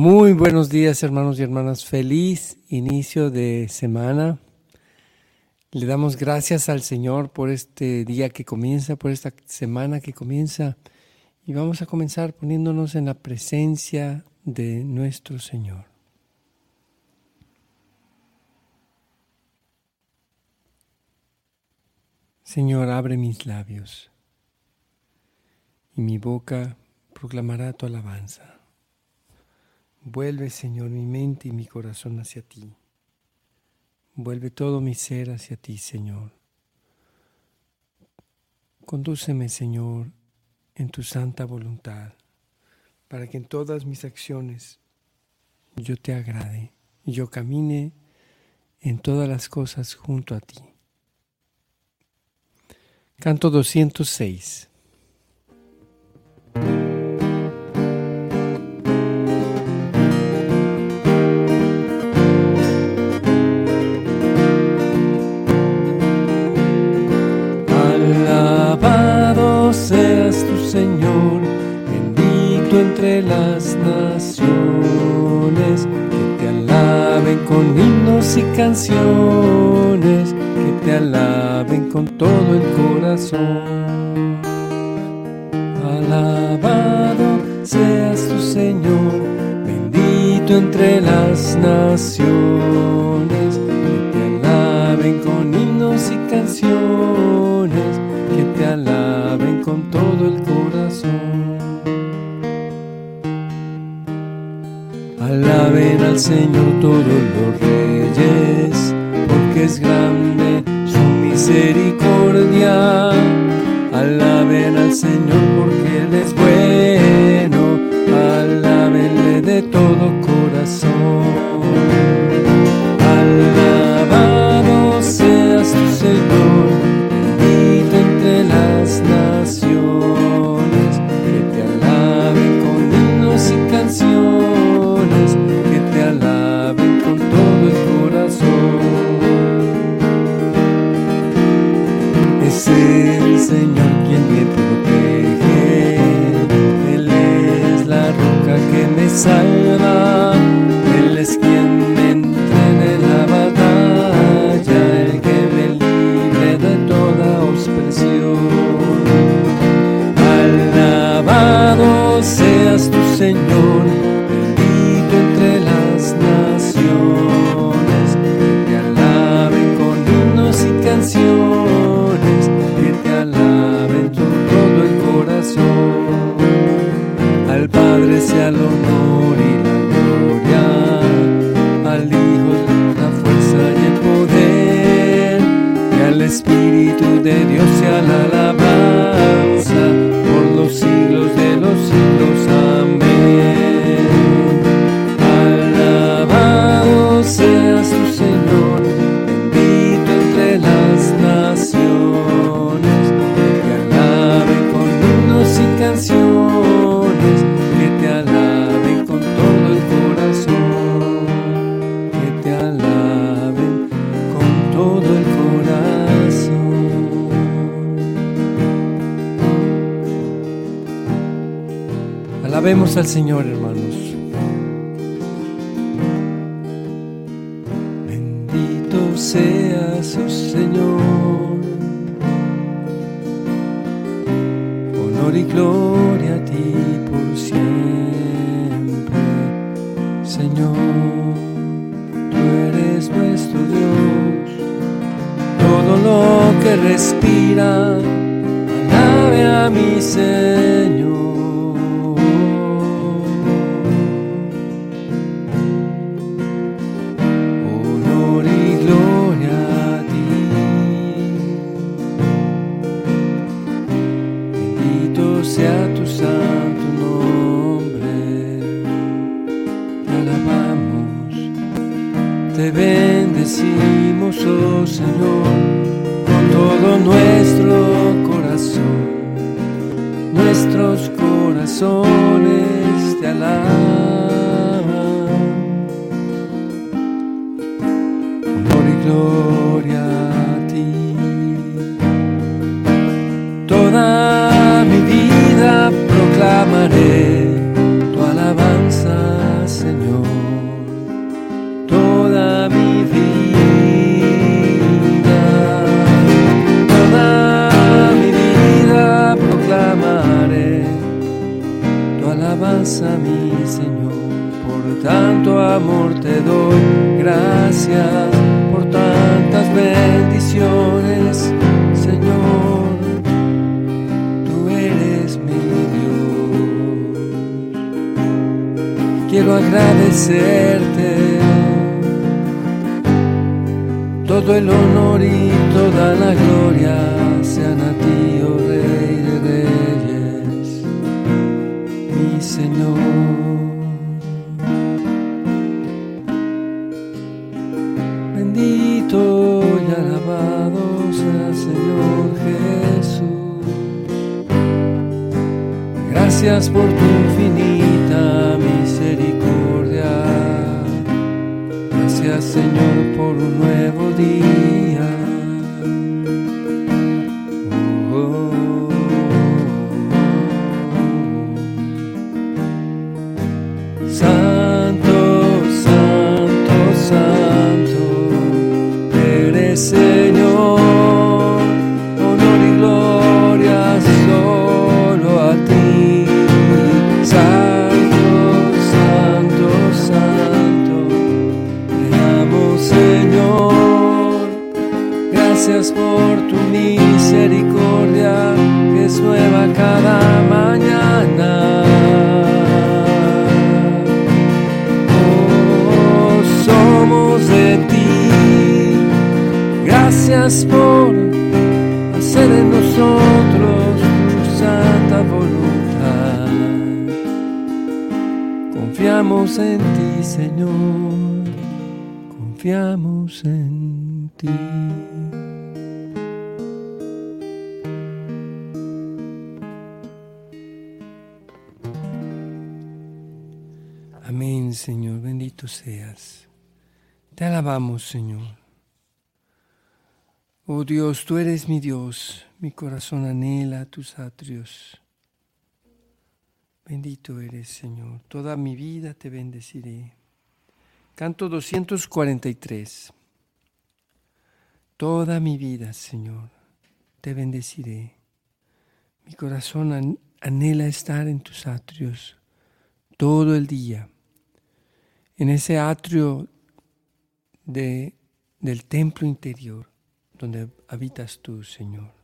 Muy buenos días hermanos y hermanas, feliz inicio de semana. Le damos gracias al Señor por este día que comienza, por esta semana que comienza y vamos a comenzar poniéndonos en la presencia de nuestro Señor. Señor, abre mis labios y mi boca proclamará tu alabanza. Vuelve, Señor, mi mente y mi corazón hacia ti. Vuelve todo mi ser hacia ti, Señor. Condúceme, Señor, en tu santa voluntad, para que en todas mis acciones yo te agrade y yo camine en todas las cosas junto a ti. Canto 206. Y canciones, que te alaben con todo el corazón. Alabado seas tu Señor, bendito entre las naciones, que te alaben con himnos y canciones, que te alaben con todo el corazón. Alaben al Señor todos los reyes, porque es grande su misericordia. Alaben al Señor porque Él es bueno, alábenle de todo corazón. Me protege, Él es la roca que me salva, Él es quien Alabemos al Señor, hermanos. Bendito seas, oh Señor. y gloria a ti por siempre, Señor. Tú eres nuestro Dios, todo lo que respira, alabe a mi Señor. Corazones te la gloria sean a ti, oh Rey de Reyes, mi Señor. Bendito y alabado sea Señor Jesús. Gracias por tu infinita misericordia. Gracias Señor por un nuevo día. Gracias por tu misericordia que es nueva cada mañana. Oh, somos de ti. Gracias por hacer en nosotros tu santa voluntad. Confiamos en ti, Señor. Confiamos en ti. Seas. Te alabamos, Señor. Oh Dios, tú eres mi Dios, mi corazón anhela tus atrios. Bendito eres, Señor, toda mi vida te bendeciré. Canto 243. Toda mi vida, Señor, te bendeciré. Mi corazón an- anhela estar en tus atrios todo el día, en ese atrio de, del templo interior donde habitas tú, Señor.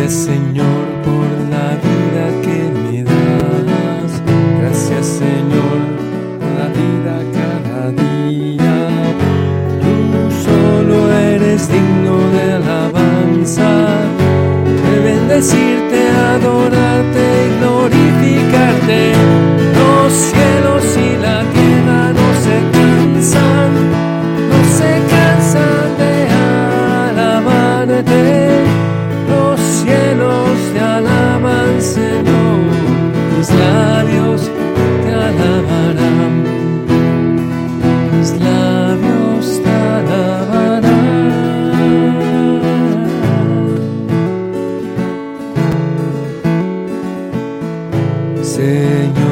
Gracias Señor,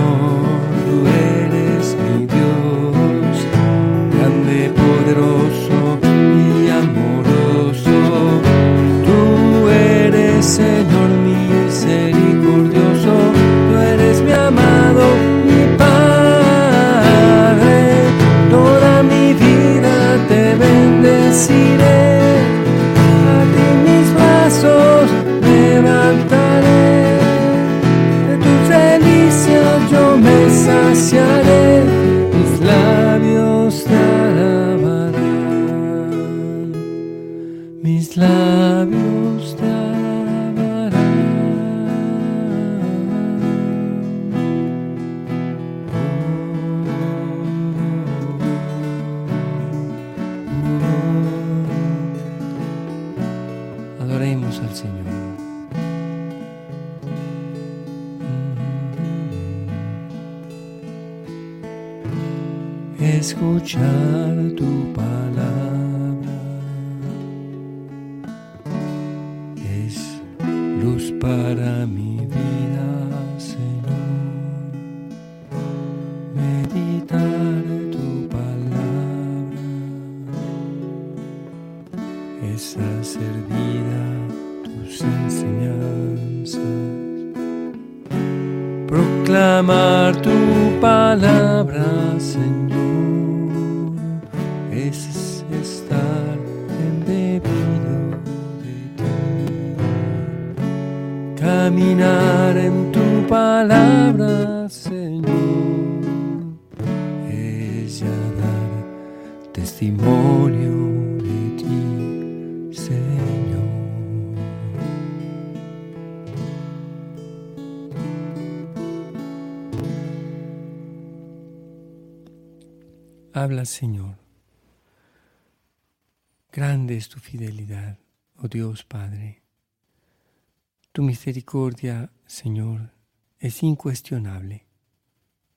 escuchar tu palabra Habla, Señor. Grande es tu fidelidad, oh Dios Padre. Tu misericordia, Señor, es incuestionable.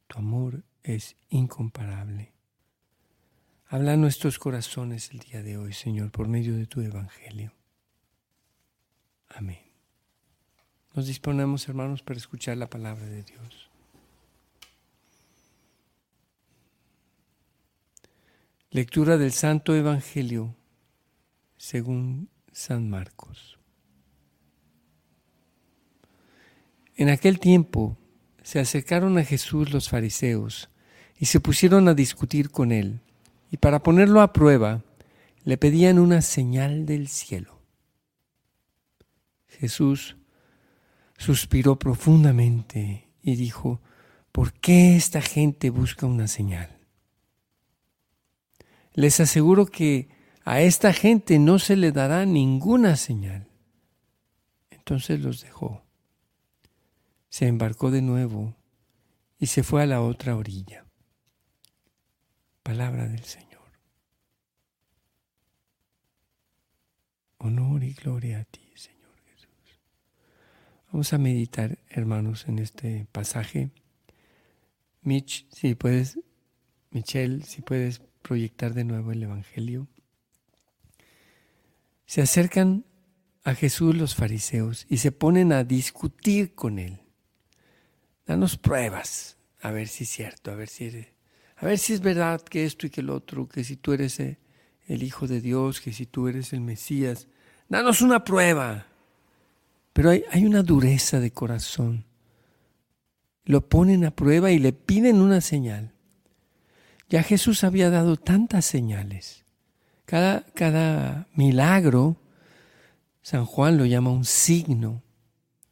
Tu amor es incomparable. Habla a nuestros corazones el día de hoy, Señor, por medio de tu Evangelio. Amén. Nos disponemos, hermanos, para escuchar la palabra de Dios. Lectura del Santo Evangelio según San Marcos. En aquel tiempo se acercaron a Jesús los fariseos y se pusieron a discutir con él, y para ponerlo a prueba le pedían una señal del cielo. Jesús suspiró profundamente y dijo, ¿por qué esta gente busca una señal? Les aseguro que a esta gente no se le dará ninguna señal. Entonces los dejó. Se embarcó de nuevo y se fue a la otra orilla. Palabra del Señor. Honor y gloria a ti, Señor Jesús. Vamos a meditar, hermanos, en este pasaje. Mitch, si puedes, Michelle, si puedes proyectar de nuevo el Evangelio. Se acercan a Jesús los fariseos y se ponen a discutir con él. Danos pruebas, a ver si es cierto, a ver si a ver si es verdad que esto y que el otro, que si tú eres eh, el Hijo de Dios, que si tú eres el Mesías. Danos una prueba. Pero hay, hay una dureza de corazón. Lo ponen a prueba y le piden una señal. Ya Jesús había dado tantas señales. Cada, cada milagro, San Juan lo llama un signo,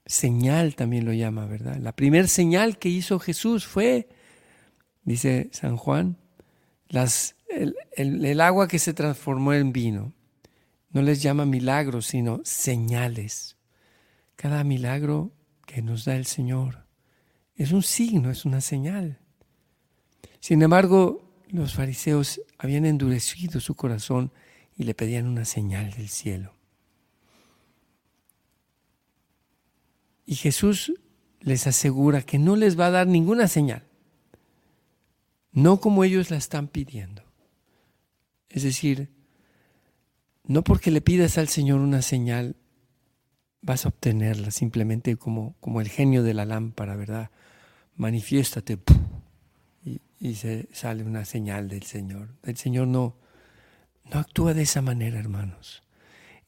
señal también lo llama, ¿verdad? La primera señal que hizo Jesús fue, dice San Juan, las, el, el agua que se transformó en vino. No les llama milagros, sino señales. Cada milagro que nos da el Señor es un signo, es una señal. Sin embargo, los fariseos habían endurecido su corazón y le pedían una señal del cielo. Y Jesús les asegura que no les va a dar ninguna señal, no como ellos la están pidiendo. Es decir, no porque le pidas al Señor una señal vas a obtenerla simplemente como, como el genio de la lámpara, ¿verdad? Manifiéstate y se sale una señal del Señor. El Señor no, no actúa de esa manera, hermanos.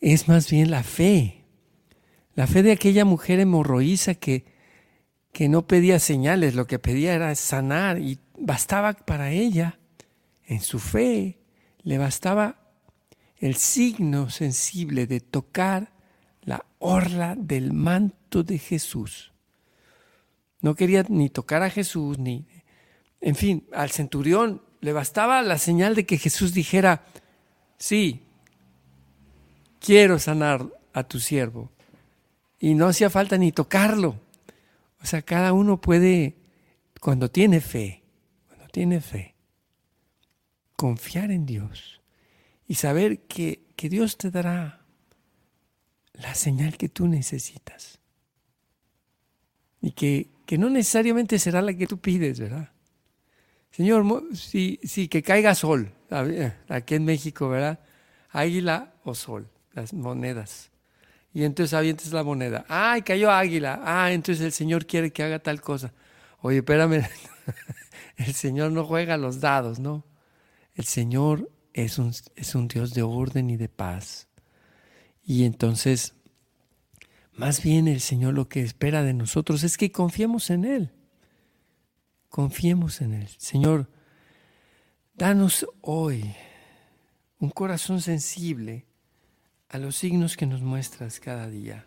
Es más bien la fe. La fe de aquella mujer hemorroísa que, que no pedía señales, lo que pedía era sanar y bastaba para ella, en su fe, le bastaba el signo sensible de tocar la orla del manto de Jesús. No quería ni tocar a Jesús, ni en fin, al centurión le bastaba la señal de que Jesús dijera, sí, quiero sanar a tu siervo. Y no hacía falta ni tocarlo. O sea, cada uno puede, cuando tiene fe, cuando tiene fe, confiar en Dios y saber que, que Dios te dará la señal que tú necesitas. Y que, que no necesariamente será la que tú pides, ¿verdad? Señor, si, si que caiga sol, aquí en México, ¿verdad? Águila o sol, las monedas. Y entonces avientes la moneda. ¡Ay, cayó águila! Ah, entonces el Señor quiere que haga tal cosa. Oye, espérame, el Señor no juega los dados, ¿no? El Señor es un, es un Dios de orden y de paz. Y entonces, más bien el Señor lo que espera de nosotros es que confiemos en Él. Confiemos en Él. Señor, danos hoy un corazón sensible a los signos que nos muestras cada día,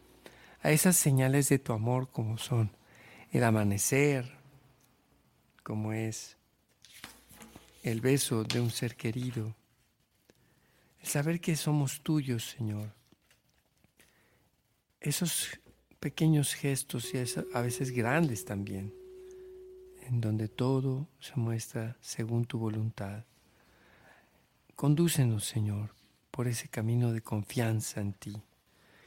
a esas señales de tu amor como son el amanecer, como es el beso de un ser querido, el saber que somos tuyos, Señor. Esos pequeños gestos y a veces grandes también en donde todo se muestra según tu voluntad. Condúcenos, Señor, por ese camino de confianza en ti.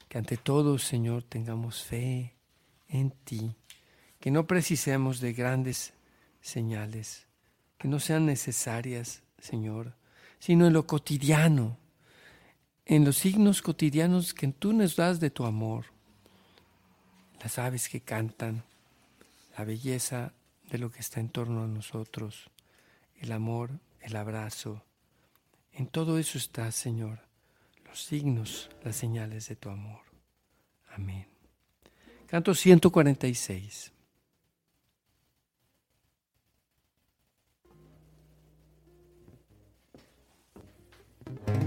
Que ante todo, Señor, tengamos fe en ti. Que no precisemos de grandes señales, que no sean necesarias, Señor, sino en lo cotidiano, en los signos cotidianos que tú nos das de tu amor. Las aves que cantan, la belleza de lo que está en torno a nosotros, el amor, el abrazo. En todo eso está, Señor, los signos, las señales de tu amor. Amén. Canto 146. Qué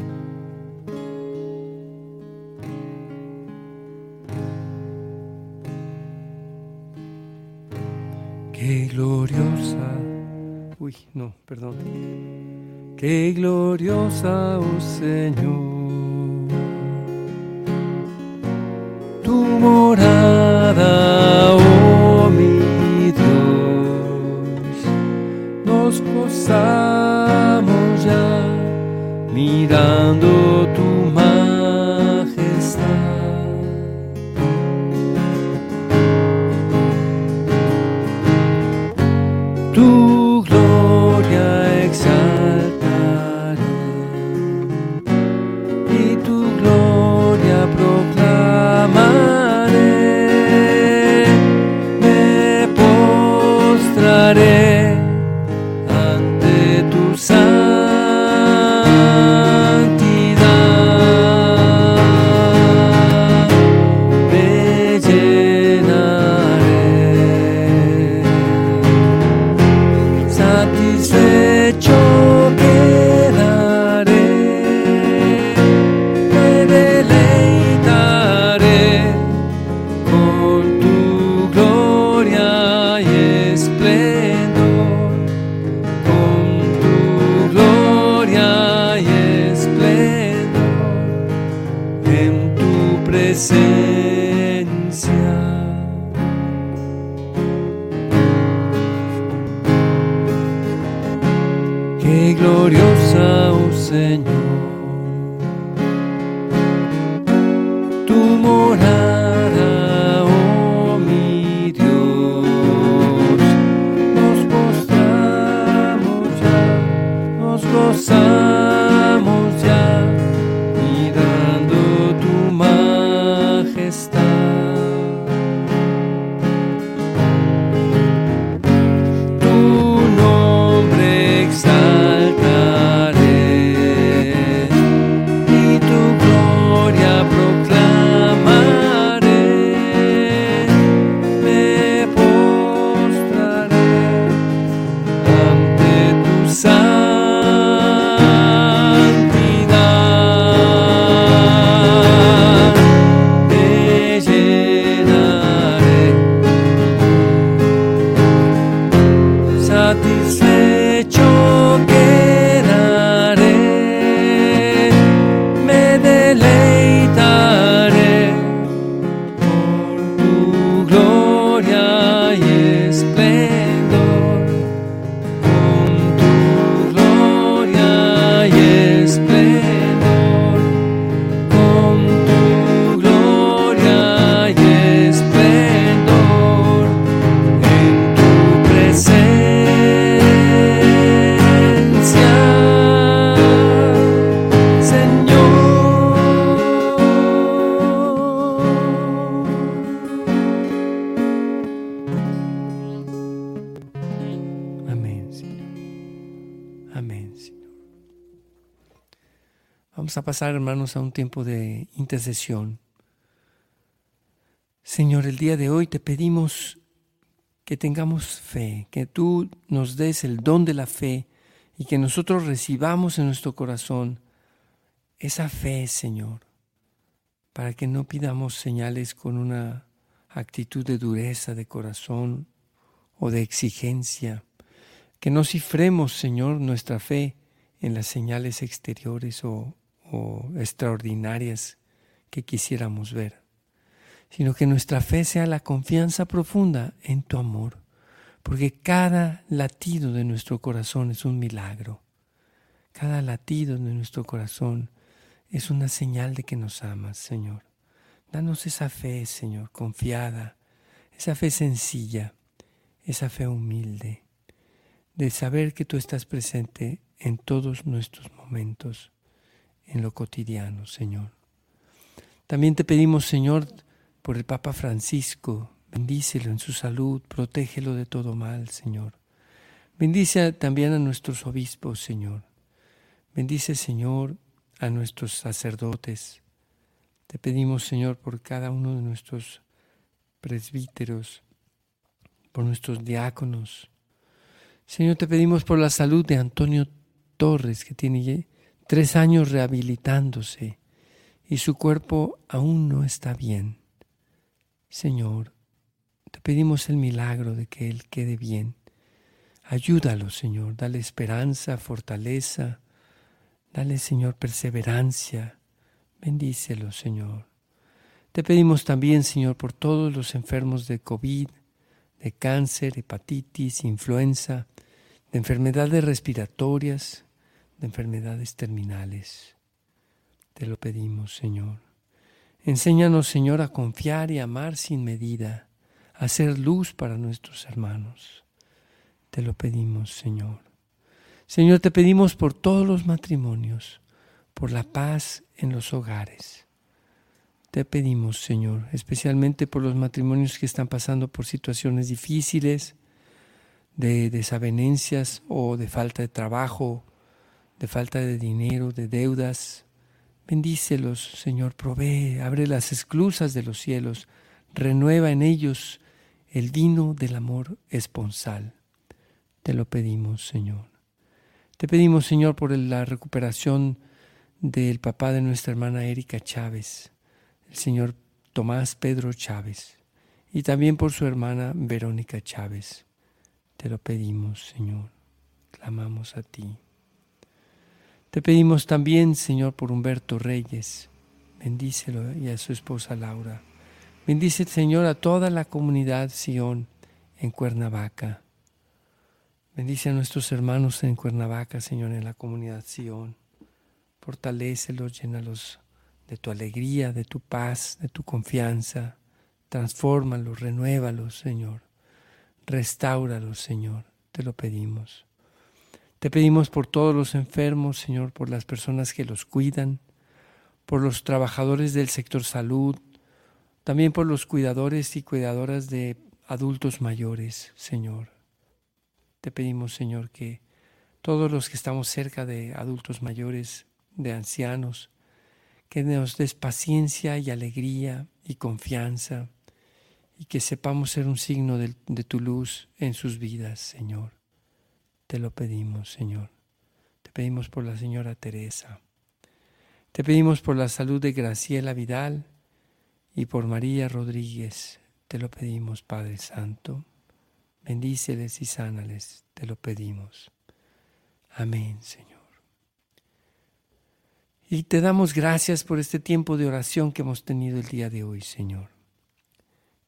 uy, no, perdón. Qué gloriosa, oh Señor, nos gozamos pasar, hermanos, a un tiempo de intercesión. Señor, el día de hoy te pedimos que tengamos fe, que tú nos des el don de la fe y que nosotros recibamos en nuestro corazón esa fe, Señor, para que no pidamos señales con una actitud de dureza de corazón o de exigencia, que no cifremos, Señor, nuestra fe en las señales exteriores o, o extraordinarias que quisiéramos ver sino que nuestra fe sea la confianza profunda en tu amor, porque cada latido de nuestro corazón es un milagro. Cada latido de nuestro corazón es una señal de que nos amas, Señor. Danos esa fe, Señor, confiada, esa fe sencilla, esa fe humilde, de saber que tú estás presente en todos nuestros momentos, en lo cotidiano, Señor. También te pedimos, Señor, por el Papa Francisco, bendícelo en su salud, protégelo de todo mal, Señor. Bendice también a nuestros obispos, Señor. Bendice, Señor, a nuestros sacerdotes. Te pedimos, Señor, por cada uno de nuestros presbíteros, por nuestros diáconos. Señor, te pedimos por la salud de Antonio Torres, que tiene tres años rehabilitándose y su cuerpo aún no está bien. Señor, te pedimos el milagro de que Él quede bien. Ayúdalo, Señor, dale esperanza, fortaleza, dale, Señor, perseverancia. Bendícelo, Señor. Te pedimos también, Señor, por todos los enfermos de COVID, de cáncer, hepatitis, influenza, de enfermedades respiratorias, de enfermedades terminales. Te lo pedimos, Señor. Enséñanos, Señor, a confiar y amar sin medida, a ser luz para nuestros hermanos. Te lo pedimos, Señor. Señor, te pedimos por todos los matrimonios, por la paz en los hogares. Te pedimos, Señor, especialmente por los matrimonios que están pasando por situaciones difíciles, de desavenencias o de falta de trabajo, de falta de dinero, de deudas. Bendícelos, Señor, provee, abre las esclusas de los cielos, renueva en ellos el vino del amor esponsal. Te lo pedimos, Señor. Te pedimos, Señor, por la recuperación del papá de nuestra hermana Erika Chávez, el señor Tomás Pedro Chávez, y también por su hermana Verónica Chávez. Te lo pedimos, Señor. Clamamos a ti. Te pedimos también, Señor, por Humberto Reyes. Bendícelo y a su esposa Laura. Bendice, Señor, a toda la comunidad Sion en Cuernavaca. Bendice a nuestros hermanos en Cuernavaca, Señor, en la comunidad Sion. Fortalécelos, llénalos de tu alegría, de tu paz, de tu confianza. Transfórmalos, renuévalos, Señor. Restáuralos, Señor. Te lo pedimos. Te pedimos por todos los enfermos, Señor, por las personas que los cuidan, por los trabajadores del sector salud, también por los cuidadores y cuidadoras de adultos mayores, Señor. Te pedimos, Señor, que todos los que estamos cerca de adultos mayores, de ancianos, que nos des paciencia y alegría y confianza y que sepamos ser un signo de, de tu luz en sus vidas, Señor. Te lo pedimos, Señor. Te pedimos por la señora Teresa. Te pedimos por la salud de Graciela Vidal y por María Rodríguez. Te lo pedimos, Padre Santo. Bendíceles y sánales, te lo pedimos. Amén, Señor. Y te damos gracias por este tiempo de oración que hemos tenido el día de hoy, Señor.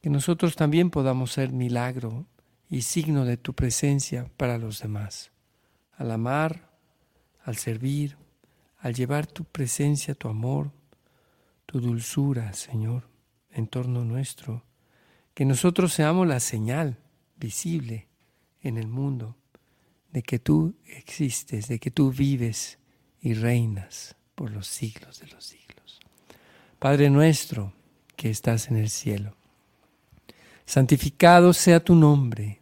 Que nosotros también podamos ser milagro y signo de tu presencia para los demás. Al amar, al servir, al llevar tu presencia, tu amor, tu dulzura, Señor, en torno nuestro. Que nosotros seamos la señal visible en el mundo de que tú existes, de que tú vives y reinas por los siglos de los siglos. Padre nuestro que estás en el cielo, santificado sea tu nombre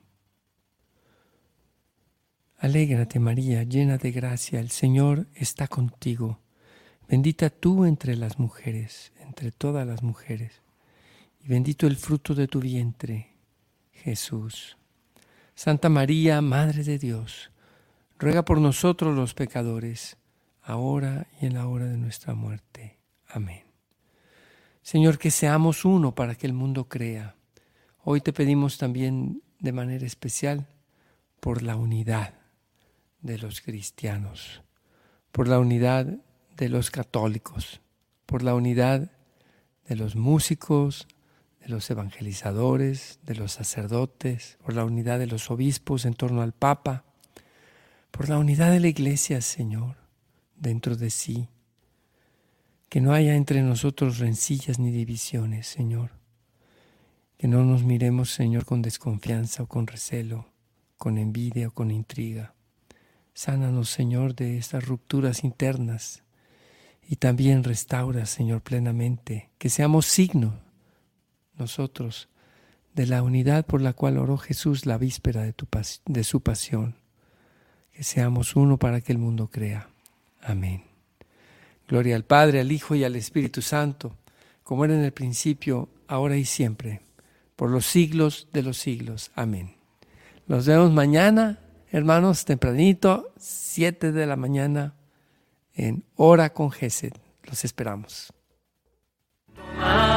Alégrate María, llena de gracia, el Señor está contigo. Bendita tú entre las mujeres, entre todas las mujeres, y bendito el fruto de tu vientre, Jesús. Santa María, Madre de Dios, ruega por nosotros los pecadores, ahora y en la hora de nuestra muerte. Amén. Señor, que seamos uno para que el mundo crea. Hoy te pedimos también de manera especial por la unidad de los cristianos, por la unidad de los católicos, por la unidad de los músicos, de los evangelizadores, de los sacerdotes, por la unidad de los obispos en torno al Papa, por la unidad de la Iglesia, Señor, dentro de sí. Que no haya entre nosotros rencillas ni divisiones, Señor. Que no nos miremos, Señor, con desconfianza o con recelo, con envidia o con intriga. Sánanos, Señor, de estas rupturas internas y también restaura, Señor, plenamente, que seamos signo nosotros de la unidad por la cual oró Jesús la víspera de, tu de su pasión. Que seamos uno para que el mundo crea. Amén. Gloria al Padre, al Hijo y al Espíritu Santo, como era en el principio, ahora y siempre, por los siglos de los siglos. Amén. Nos vemos mañana hermanos, tempranito, 7 de la mañana, en Hora con Gesed. Los esperamos. Ah.